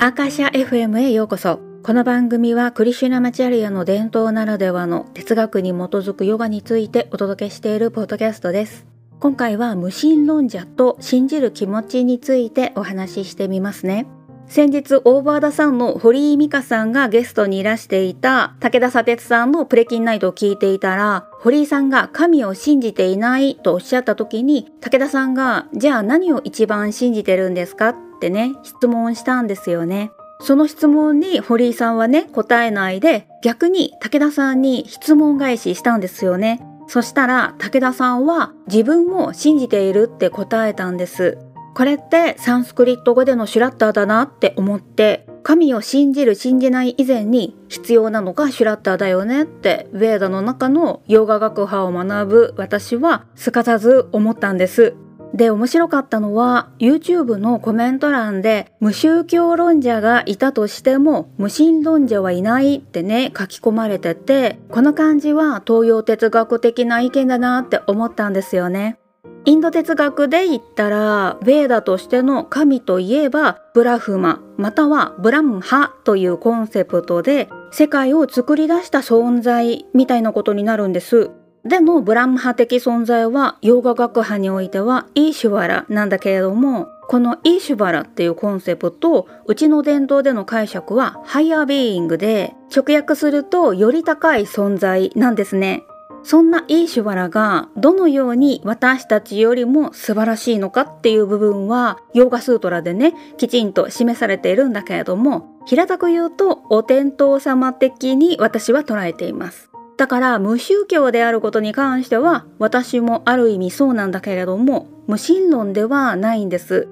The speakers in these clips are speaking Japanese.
アーカシャ FM へようこそ。この番組はクリシュナマチャリアの伝統ならではの哲学に基づくヨガについてお届けしているポッドキャストです。今回は無神論者と信じる気持ちについてお話ししてみますね。先日オーバーダさんの堀井美香さんがゲストにいらしていた武田砂鉄さんのプレキンナイトを聞いていたら堀井さんが神を信じていないとおっしゃった時に武田さんがじゃあ何を一番信じてるんですか？っってね質問したんですよね。その質問に堀井さんはね答えないで逆に武田さんに質問返ししたんですよね。そしたら武田さんは自分も信じているって答えたんです。これってサンスクリット語でのシュラッターだなって思って神を信じる信じない以前に必要なのがシュラッターだよねってヴェーダの中のヨガ学派を学ぶ私はすかさず思ったんです。で面白かったのは YouTube のコメント欄で無宗教論者がいたとしても無神論者はいないってね書き込まれててこの感じは東洋哲学的な意見だなって思ったんですよね。インド哲学で言ったらヴェーダとしての神といえばブラフマまたはブラムハというコンセプトで世界を作り出した存在みたいなことになるんです。でもブラムハ的存在はヨガ学派においてはイーシュバラなんだけれどもこのイーシュバラっていうコンセプトうちの伝統での解釈は higher being で直訳するとより高い存在なんですね。そんなイーシュバラがどのように私たちよりも素晴らしいのかっていう部分はヨーガスートラでねきちんと示されているんだけれども平たく言うとお天道様的に私は捉えています。だから無宗教であることに関しては私もある意味そうなんだけれども無神論ではないんです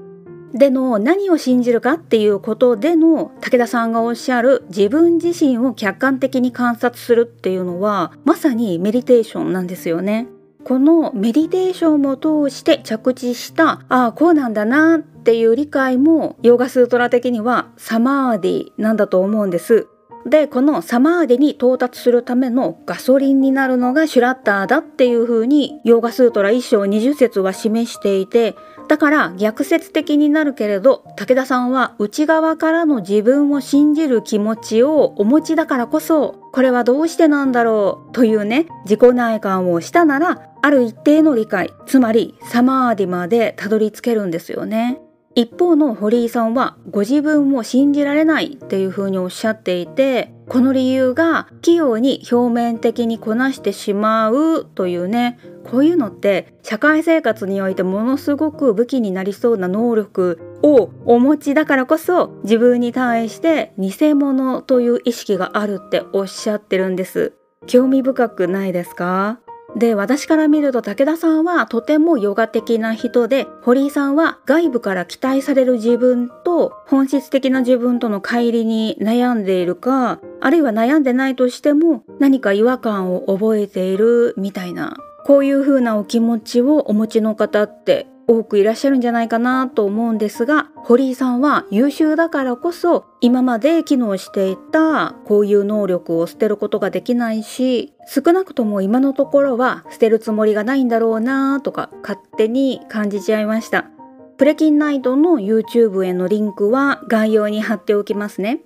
での何を信じるかっていうことでの武田さんがおっしゃる自分自身を客観的に観察するっていうのはまさにメディテーションなんですよね。このメディテーションも通して着地したああこうなんだなっていう理解もヨガスートラ的にはサマーディなんだと思うんです。でこのサマーデに到達するためのガソリンになるのがシュラッターだっていう風にヨーガスートラ1章20節は示していてだから逆説的になるけれど武田さんは内側からの自分を信じる気持ちをお持ちだからこそこれはどうしてなんだろうというね自己内観をしたならある一定の理解つまりサマーディまでたどり着けるんですよね。一方の堀井さんはご自分を信じられないっていうふうにおっしゃっていてこの理由が器用に表面的にこなしてしまうというねこういうのって社会生活においてものすごく武器になりそうな能力をお持ちだからこそ自分に対して偽物という意識があるっておっしゃってるんです。興味深くないですか？で私から見ると武田さんはとてもヨガ的な人で堀井さんは外部から期待される自分と本質的な自分との乖離に悩んでいるかあるいは悩んでないとしても何か違和感を覚えているみたいなこういう風なお気持ちをお持ちの方って多くいらっしゃるんじゃないかなと思うんですが堀井さんは優秀だからこそ今まで機能していたこういう能力を捨てることができないし少なくとも今のところは捨てるつもりがないんだろうなとか勝手に感じちゃいました。プレキンナイトの YouTube へのリンクは概要に貼っておきますね。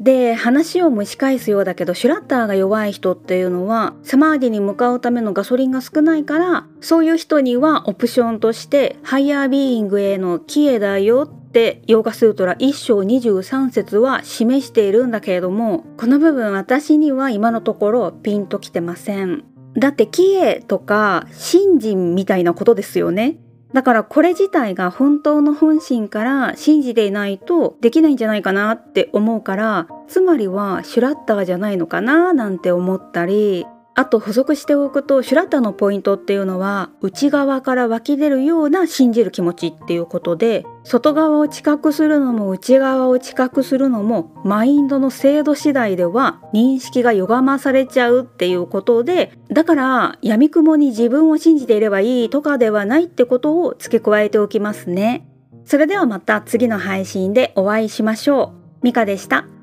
で話を蒸し返すようだけどシュラッダーが弱い人っていうのはサマーディに向かうためのガソリンが少ないからそういう人にはオプションとして higher being への帰依だよってヨーガスートラ1章23節は示しているんだけれどもこの部分私には今のところピンときてません。だって帰依とか信心みたいなことですよね。だからこれ自体が本当の本心から信じていないとできないんじゃないかなって思うからつまりはシュラッターじゃないのかななんて思ったりあと補足しておくとシュラッタのポイントっていうのは内側から湧き出るような信じる気持ちっていうことで外側を知覚するのも内側を知覚するのもマインドの精度次第では認識が歪まされちゃうっていうことでだから闇雲に自分を信じていればいいとかではないってことを付け加えておきますね。それではまた次の配信でお会いしましょう。ミカでした。